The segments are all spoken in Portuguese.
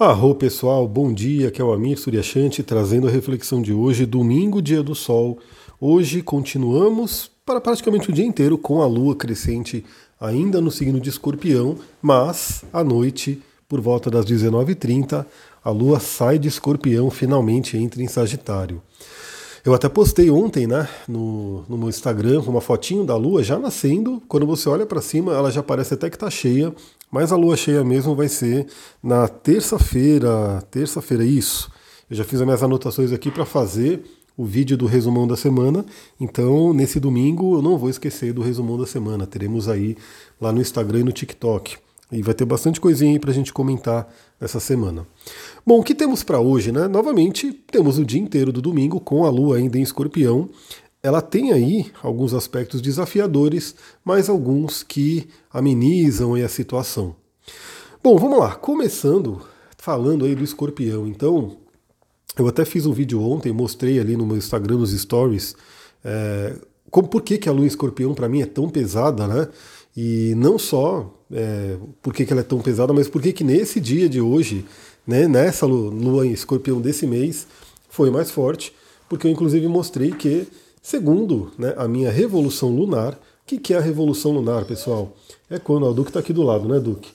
Arro pessoal, bom dia, que é o Amir Suryashanti trazendo a reflexão de hoje, domingo, dia do sol. Hoje continuamos para praticamente o dia inteiro com a lua crescente ainda no signo de escorpião, mas à noite, por volta das 19h30, a lua sai de escorpião, finalmente entra em Sagitário. Eu até postei ontem, né, no, no meu Instagram, uma fotinho da lua já nascendo. Quando você olha para cima, ela já parece até que está cheia, mas a lua cheia mesmo vai ser na terça-feira. Terça-feira, isso. Eu já fiz as minhas anotações aqui para fazer o vídeo do resumão da semana. Então, nesse domingo, eu não vou esquecer do resumão da semana. Teremos aí lá no Instagram e no TikTok. E vai ter bastante coisinha aí para a gente comentar essa semana. Bom, o que temos para hoje, né? Novamente, temos o dia inteiro do domingo com a lua ainda em escorpião. Ela tem aí alguns aspectos desafiadores, mas alguns que amenizam a situação. Bom, vamos lá. Começando falando aí do escorpião. Então, eu até fiz um vídeo ontem, mostrei ali no meu Instagram, nos stories, é, como, por que, que a lua escorpião para mim é tão pesada, né? E não só é, por que, que ela é tão pesada, mas por que, que nesse dia de hoje, né, nessa lua em escorpião desse mês, foi mais forte, porque eu inclusive mostrei que, segundo né, a minha revolução lunar, o que, que é a revolução lunar, pessoal? É quando, o Duque está aqui do lado, né, Duque?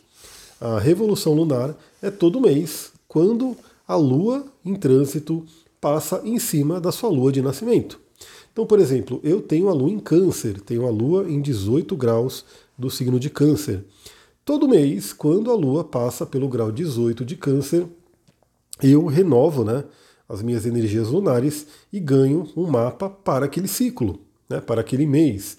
A revolução lunar é todo mês, quando a lua em trânsito passa em cima da sua lua de nascimento. Então, por exemplo, eu tenho a lua em câncer, tenho a lua em 18 graus do signo de Câncer. Todo mês, quando a Lua passa pelo grau 18 de Câncer, eu renovo né, as minhas energias lunares e ganho um mapa para aquele ciclo, né, para aquele mês.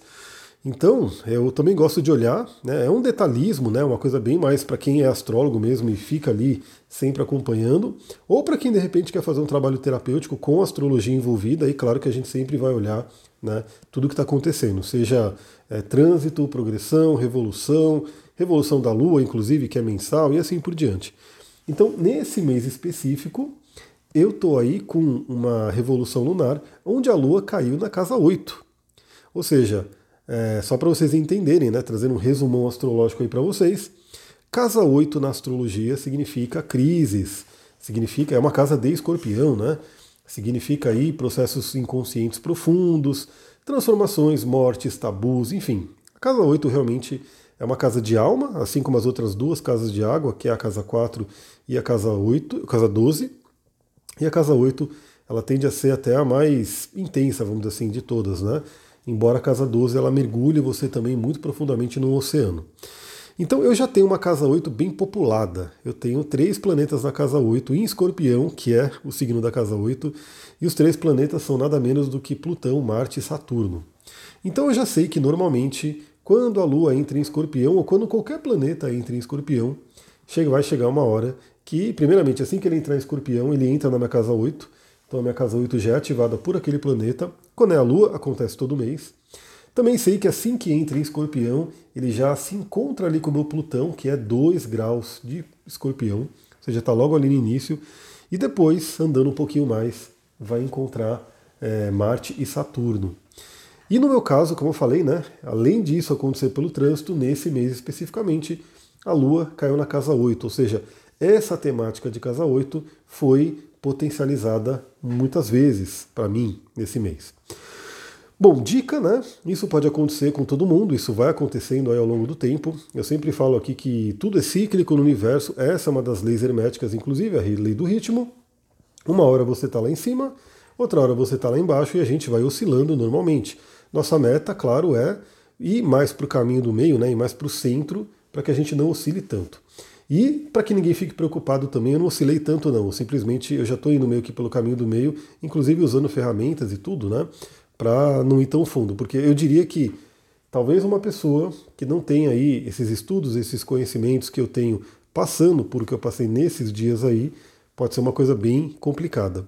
Então, eu também gosto de olhar, né, é um detalhismo, né, uma coisa bem mais para quem é astrólogo mesmo e fica ali sempre acompanhando, ou para quem de repente quer fazer um trabalho terapêutico com astrologia envolvida, e claro que a gente sempre vai olhar né, tudo o que está acontecendo, seja é, trânsito, progressão, revolução, revolução da Lua, inclusive, que é mensal, e assim por diante. Então, nesse mês específico, eu estou aí com uma revolução lunar onde a Lua caiu na casa 8. Ou seja, é, só para vocês entenderem, né, trazendo um resumão astrológico aí para vocês, casa 8 na astrologia significa crises, significa, é uma casa de escorpião, né? Significa aí processos inconscientes profundos, transformações, mortes, tabus, enfim. A casa 8 realmente é uma casa de alma, assim como as outras duas casas de água, que é a casa 4 e a casa 8, a casa 12. E a casa 8, ela tende a ser até a mais intensa, vamos dizer assim, de todas, né? Embora a casa 12 ela mergulhe você também muito profundamente no oceano. Então eu já tenho uma casa 8 bem populada. Eu tenho três planetas na casa 8 em escorpião, que é o signo da casa 8, e os três planetas são nada menos do que Plutão, Marte e Saturno. Então eu já sei que normalmente, quando a Lua entra em escorpião, ou quando qualquer planeta entra em escorpião, vai chegar uma hora que, primeiramente, assim que ele entrar em escorpião, ele entra na minha casa 8. Então a minha casa 8 já é ativada por aquele planeta. Quando é a Lua, acontece todo mês. Também sei que assim que entra em escorpião, ele já se encontra ali com o meu Plutão, que é 2 graus de escorpião, ou seja, está logo ali no início, e depois, andando um pouquinho mais, vai encontrar é, Marte e Saturno. E no meu caso, como eu falei, né, além disso acontecer pelo trânsito, nesse mês especificamente, a Lua caiu na casa 8, ou seja, essa temática de casa 8 foi potencializada muitas vezes para mim nesse mês. Bom, dica, né? Isso pode acontecer com todo mundo, isso vai acontecendo aí ao longo do tempo. Eu sempre falo aqui que tudo é cíclico no universo, essa é uma das leis herméticas, inclusive a lei do ritmo. Uma hora você está lá em cima, outra hora você está lá embaixo e a gente vai oscilando normalmente. Nossa meta, claro, é ir mais para o caminho do meio, né? E mais para o centro, para que a gente não oscile tanto. E para que ninguém fique preocupado também, eu não oscilei tanto não, simplesmente eu já estou indo meio que pelo caminho do meio, inclusive usando ferramentas e tudo, né? para não ir tão fundo, porque eu diria que talvez uma pessoa que não tenha aí esses estudos, esses conhecimentos que eu tenho passando por o que eu passei nesses dias aí, pode ser uma coisa bem complicada.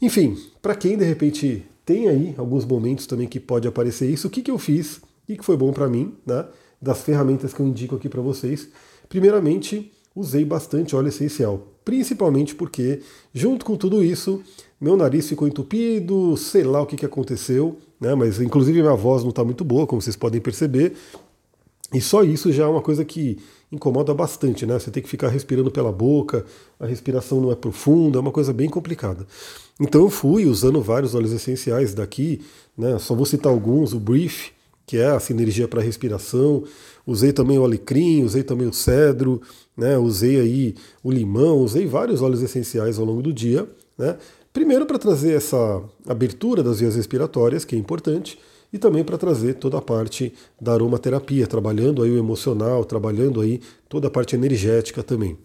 Enfim, para quem de repente tem aí alguns momentos também que pode aparecer isso, o que, que eu fiz e que foi bom para mim, né? Das ferramentas que eu indico aqui para vocês. Primeiramente, usei bastante óleo essencial, principalmente porque, junto com tudo isso, meu nariz ficou entupido, sei lá o que, que aconteceu, né? mas inclusive minha voz não está muito boa, como vocês podem perceber. E só isso já é uma coisa que incomoda bastante, né? Você tem que ficar respirando pela boca, a respiração não é profunda, é uma coisa bem complicada. Então eu fui usando vários óleos essenciais daqui, né? Só vou citar alguns, o Brief, que é a sinergia para respiração. Usei também o alecrim, usei também o cedro, né? Usei aí o limão, usei vários óleos essenciais ao longo do dia, né? Primeiro para trazer essa abertura das vias respiratórias, que é importante, e também para trazer toda a parte da aromaterapia, trabalhando aí o emocional, trabalhando aí toda a parte energética também.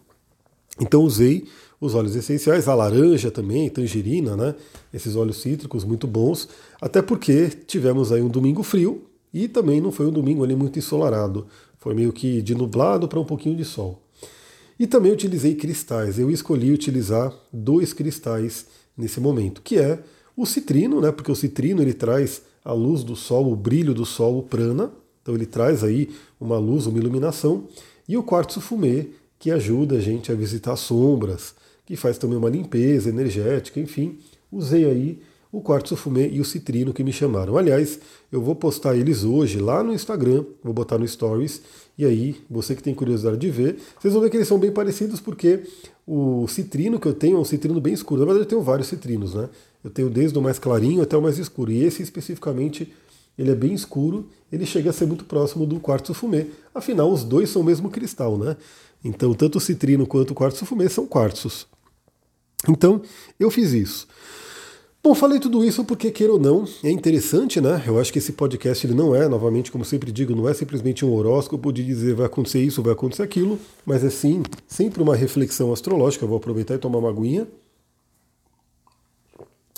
Então usei os óleos essenciais, a laranja também, tangerina, né? Esses óleos cítricos muito bons, até porque tivemos aí um domingo frio e também não foi um domingo ali muito ensolarado, foi meio que de nublado para um pouquinho de sol. E também utilizei cristais. Eu escolhi utilizar dois cristais nesse momento, que é o citrino, né? Porque o citrino ele traz a luz do sol, o brilho do sol, o prana. Então ele traz aí uma luz, uma iluminação. E o quartzo fumê, que ajuda a gente a visitar sombras, que faz também uma limpeza energética, enfim. Usei aí o quartzo fumê e o citrino que me chamaram. Aliás, eu vou postar eles hoje lá no Instagram, vou botar no Stories, e aí, você que tem curiosidade de ver, vocês vão ver que eles são bem parecidos porque o citrino que eu tenho é um citrino bem escuro. Na verdade, eu tenho vários citrinos, né? Eu tenho desde o mais clarinho até o mais escuro. E esse especificamente, ele é bem escuro, ele chega a ser muito próximo do quartzo fumê. Afinal, os dois são o mesmo cristal, né? Então, tanto o citrino quanto o quartzo fumê são quartzos. Então, eu fiz isso. Bom, falei tudo isso porque, queira ou não, é interessante, né? Eu acho que esse podcast ele não é, novamente, como sempre digo, não é simplesmente um horóscopo de dizer vai acontecer isso, vai acontecer aquilo, mas é sim sempre uma reflexão astrológica. Eu vou aproveitar e tomar uma aguinha.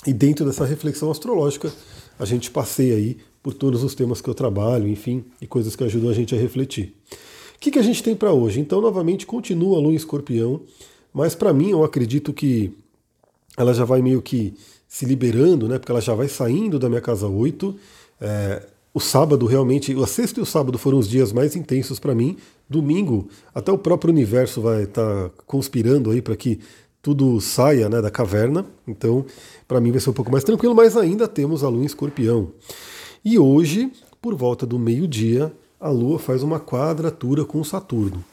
E dentro dessa reflexão astrológica, a gente passeia aí por todos os temas que eu trabalho, enfim, e coisas que ajudam a gente a refletir. O que, que a gente tem para hoje? Então, novamente, continua a lua em escorpião, mas para mim, eu acredito que ela já vai meio que se liberando, né? Porque ela já vai saindo da minha casa 8. É, o sábado realmente, a sexta e o sábado foram os dias mais intensos para mim. Domingo, até o próprio universo vai estar tá conspirando aí para que tudo saia né, da caverna. Então, para mim vai ser um pouco mais tranquilo, mas ainda temos a lua em escorpião. E hoje, por volta do meio-dia, a lua faz uma quadratura com Saturno.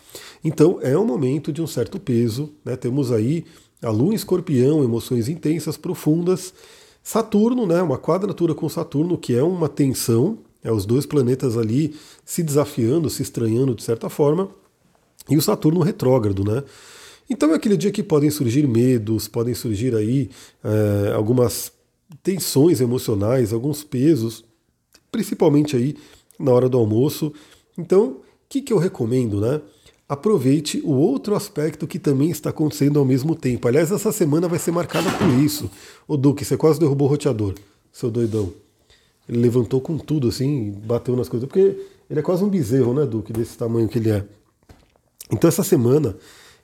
Então, é um momento de um certo peso. Né? Temos aí a Lua em Escorpião, emoções intensas, profundas. Saturno, né, uma quadratura com Saturno, que é uma tensão, é os dois planetas ali se desafiando, se estranhando de certa forma, e o Saturno retrógrado, né? Então é aquele dia que podem surgir medos, podem surgir aí é, algumas tensões emocionais, alguns pesos, principalmente aí na hora do almoço. Então, o que, que eu recomendo, né? Aproveite o outro aspecto que também está acontecendo ao mesmo tempo. Aliás, essa semana vai ser marcada por isso. O Duque, você quase derrubou o roteador, seu doidão. Ele levantou com tudo assim, bateu nas coisas, porque ele é quase um bezerro, né, Duque, desse tamanho que ele é. Então essa semana,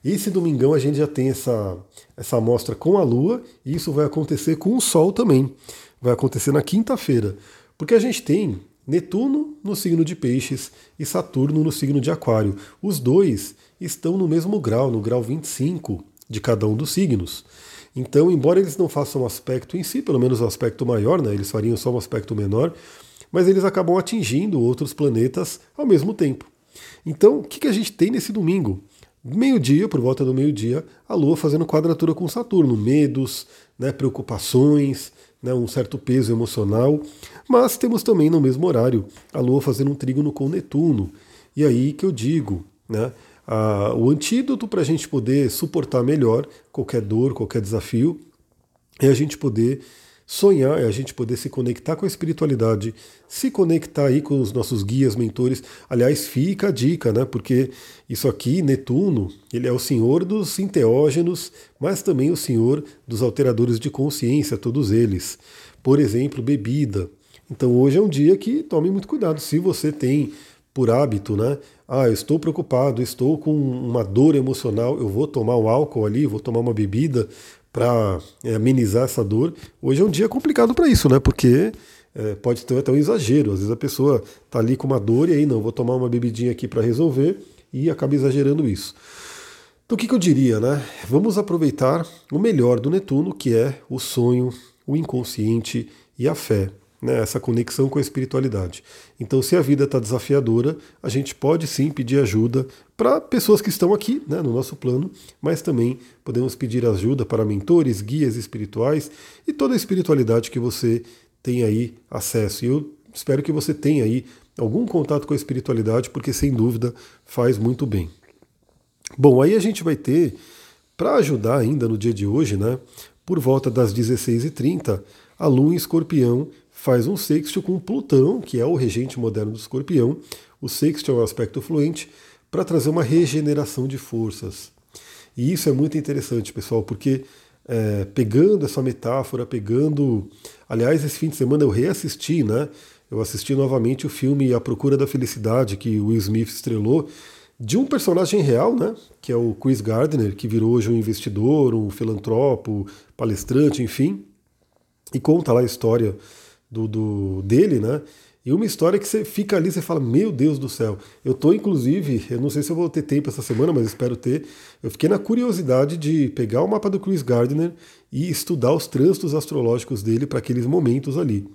esse domingão a gente já tem essa, essa amostra com a Lua, e isso vai acontecer com o Sol também. Vai acontecer na quinta-feira. Porque a gente tem Netuno no signo de Peixes e Saturno no signo de Aquário. Os dois estão no mesmo grau, no grau 25 de cada um dos signos. Então, embora eles não façam aspecto em si, pelo menos um aspecto maior, né, eles fariam só um aspecto menor, mas eles acabam atingindo outros planetas ao mesmo tempo. Então, o que, que a gente tem nesse domingo? Meio-dia, por volta do meio-dia, a Lua fazendo quadratura com Saturno, medos, né, preocupações, né, um certo peso emocional, mas temos também no mesmo horário a Lua fazendo um trígono com Netuno. E aí que eu digo, né, a, o antídoto para a gente poder suportar melhor qualquer dor, qualquer desafio, é a gente poder sonhar, é a gente poder se conectar com a espiritualidade, se conectar aí com os nossos guias, mentores. Aliás, fica a dica, né? Porque isso aqui, Netuno, ele é o senhor dos enteógenos, mas também o senhor dos alteradores de consciência, todos eles. Por exemplo, bebida. Então hoje é um dia que tome muito cuidado. Se você tem por hábito, né? Ah, eu estou preocupado, estou com uma dor emocional, eu vou tomar um álcool ali, vou tomar uma bebida para é, amenizar essa dor. Hoje é um dia complicado para isso, né? Porque é, pode ter até um exagero. Às vezes a pessoa está ali com uma dor e aí não, vou tomar uma bebidinha aqui para resolver e acaba exagerando isso. Então o que, que eu diria, né? Vamos aproveitar o melhor do Netuno, que é o sonho, o inconsciente e a fé. Né, essa conexão com a espiritualidade. Então, se a vida está desafiadora, a gente pode sim pedir ajuda para pessoas que estão aqui né, no nosso plano, mas também podemos pedir ajuda para mentores, guias espirituais e toda a espiritualidade que você tem aí acesso. E eu espero que você tenha aí algum contato com a espiritualidade, porque sem dúvida faz muito bem. Bom, aí a gente vai ter, para ajudar ainda no dia de hoje, né, por volta das 16h30, a Lua em Escorpião faz um sexto com Plutão, que é o regente moderno do Escorpião. O sexto é um aspecto fluente para trazer uma regeneração de forças. E isso é muito interessante, pessoal, porque é, pegando essa metáfora, pegando. Aliás, esse fim de semana eu reassisti, né? Eu assisti novamente o filme A Procura da Felicidade, que o Will Smith estrelou, de um personagem real, né? Que é o Chris Gardner, que virou hoje um investidor, um filantropo, palestrante, enfim. E conta lá a história do, do, dele, né? E uma história que você fica ali, você fala, meu Deus do céu. Eu tô, inclusive, eu não sei se eu vou ter tempo essa semana, mas espero ter. Eu fiquei na curiosidade de pegar o mapa do Chris Gardner e estudar os trânsitos astrológicos dele para aqueles momentos ali.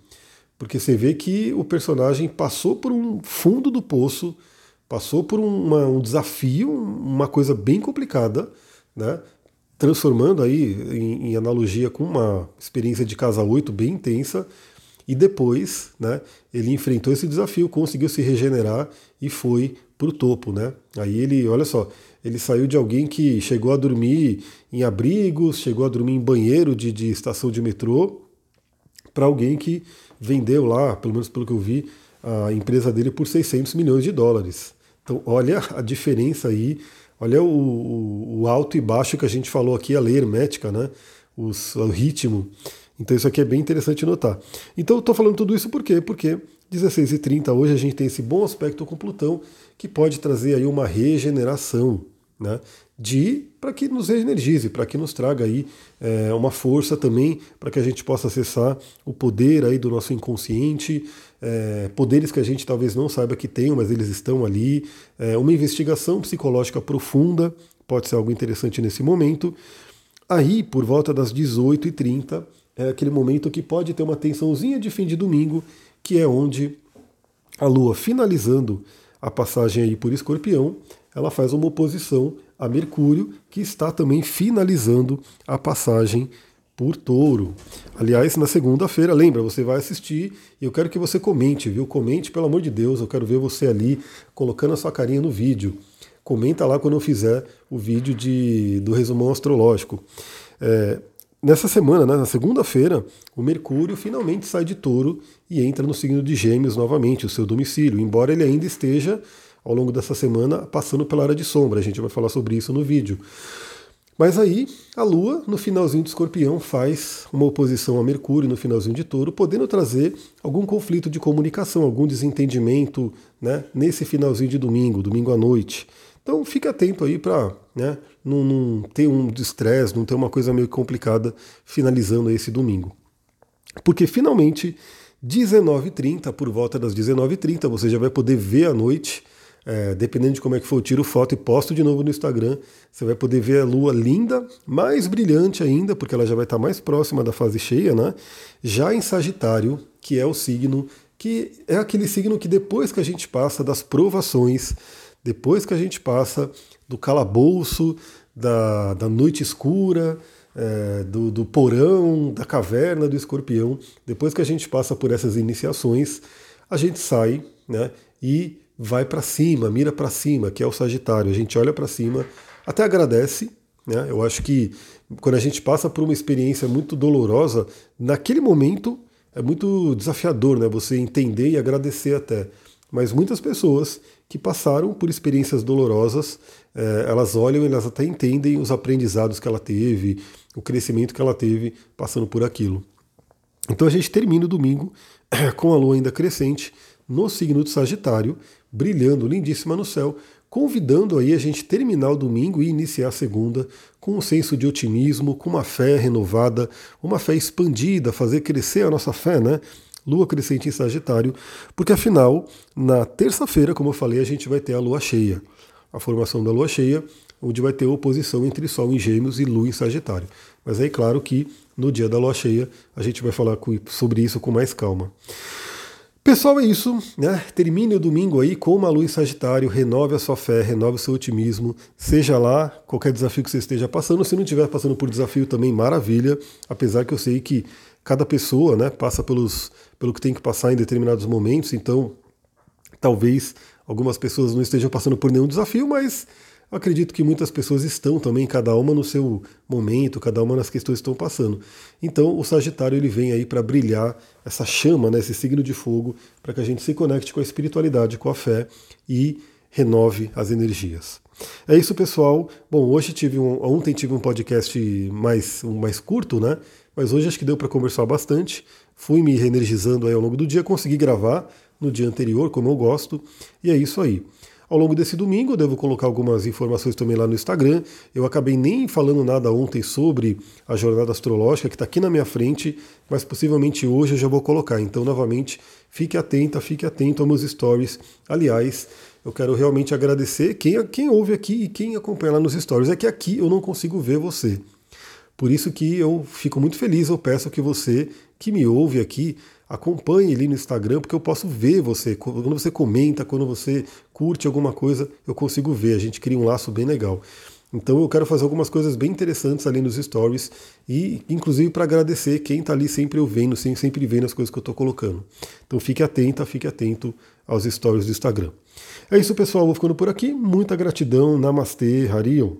Porque você vê que o personagem passou por um fundo do poço, passou por uma, um desafio, uma coisa bem complicada, né? Transformando aí em, em analogia com uma experiência de casa 8 bem intensa e depois, né, ele enfrentou esse desafio, conseguiu se regenerar e foi para o topo, né? Aí ele, olha só, ele saiu de alguém que chegou a dormir em abrigos, chegou a dormir em banheiro de, de estação de metrô, para alguém que vendeu lá, pelo menos pelo que eu vi, a empresa dele por 600 milhões de dólares. Então, olha a diferença aí, olha o, o, o alto e baixo que a gente falou aqui, a lei hermética, né? Os, o ritmo. Então isso aqui é bem interessante notar. Então eu estou falando tudo isso por quê? Porque 16h30 hoje a gente tem esse bom aspecto com Plutão que pode trazer aí uma regeneração, né? De para que nos reenergize, para que nos traga aí é, uma força também para que a gente possa acessar o poder aí do nosso inconsciente, é, poderes que a gente talvez não saiba que tem, mas eles estão ali, é, uma investigação psicológica profunda pode ser algo interessante nesse momento. Aí, por volta das 18h30, é aquele momento que pode ter uma tensãozinha de fim de domingo, que é onde a Lua, finalizando a passagem aí por Escorpião, ela faz uma oposição a Mercúrio, que está também finalizando a passagem por Touro. Aliás, na segunda-feira, lembra, você vai assistir e eu quero que você comente, viu? Comente, pelo amor de Deus, eu quero ver você ali colocando a sua carinha no vídeo. Comenta lá quando eu fizer o vídeo de, do resumão astrológico. É, Nessa semana, né, na segunda-feira, o Mercúrio finalmente sai de touro e entra no signo de Gêmeos novamente, o seu domicílio, embora ele ainda esteja, ao longo dessa semana, passando pela área de sombra. A gente vai falar sobre isso no vídeo. Mas aí, a Lua, no finalzinho de Escorpião, faz uma oposição a Mercúrio no finalzinho de Touro, podendo trazer algum conflito de comunicação, algum desentendimento né, nesse finalzinho de domingo, domingo à noite. Então fique atento aí para né, não, não ter um estresse, não ter uma coisa meio complicada finalizando esse domingo. Porque finalmente, 19h30, por volta das 19h30, você já vai poder ver à noite, é, dependendo de como é que for, eu tiro foto e posto de novo no Instagram. Você vai poder ver a lua linda, mais brilhante ainda, porque ela já vai estar mais próxima da fase cheia, né? Já em Sagitário, que é o signo que é aquele signo que depois que a gente passa das provações, depois que a gente passa do calabouço, da, da noite escura, é, do, do porão, da caverna do escorpião, depois que a gente passa por essas iniciações, a gente sai né, e vai para cima, mira para cima, que é o Sagitário. A gente olha para cima, até agradece. Né? Eu acho que quando a gente passa por uma experiência muito dolorosa, naquele momento é muito desafiador né? você entender e agradecer até. Mas muitas pessoas que passaram por experiências dolorosas, é, elas olham e elas até entendem os aprendizados que ela teve, o crescimento que ela teve passando por aquilo. Então a gente termina o domingo com a lua ainda crescente no signo de Sagitário, brilhando lindíssima no céu, convidando aí a gente terminar o domingo e iniciar a segunda com um senso de otimismo, com uma fé renovada, uma fé expandida, fazer crescer a nossa fé, né? Lua crescente em Sagitário, porque afinal, na terça-feira, como eu falei, a gente vai ter a lua cheia. A formação da lua cheia onde vai ter oposição entre Sol em Gêmeos e Lua em Sagitário. Mas aí, claro que no dia da lua cheia a gente vai falar sobre isso com mais calma. Pessoal, é isso, né? Termine o domingo aí com uma lua em Sagitário, renove a sua fé, renove o seu otimismo, seja lá qualquer desafio que você esteja passando, se não estiver passando por desafio também, maravilha, apesar que eu sei que cada pessoa, né, passa pelos, pelo que tem que passar em determinados momentos, então talvez algumas pessoas não estejam passando por nenhum desafio, mas acredito que muitas pessoas estão também, cada uma no seu momento, cada uma nas questões que estão passando. Então, o Sagitário ele vem aí para brilhar essa chama, né, esse signo de fogo, para que a gente se conecte com a espiritualidade, com a fé e renove as energias. É isso, pessoal. Bom, hoje tive um, ontem tive um podcast mais, um mais curto, né? Mas hoje acho que deu para conversar bastante. Fui me reenergizando aí ao longo do dia, consegui gravar no dia anterior, como eu gosto, e é isso aí. Ao longo desse domingo, eu devo colocar algumas informações também lá no Instagram. Eu acabei nem falando nada ontem sobre a jornada astrológica, que está aqui na minha frente, mas possivelmente hoje eu já vou colocar. Então, novamente, fique atenta, fique atento aos meus stories. Aliás, eu quero realmente agradecer quem, quem ouve aqui e quem acompanha lá nos stories. É que aqui eu não consigo ver você. Por isso que eu fico muito feliz, eu peço que você que me ouve aqui acompanhe ali no Instagram, porque eu posso ver você. Quando você comenta, quando você curte alguma coisa, eu consigo ver. A gente cria um laço bem legal. Então eu quero fazer algumas coisas bem interessantes ali nos stories e inclusive para agradecer quem está ali sempre eu vendo, sempre vendo as coisas que eu estou colocando. Então fique atenta, fique atento aos stories do Instagram. É isso pessoal, vou ficando por aqui. Muita gratidão, Namastê, Harion.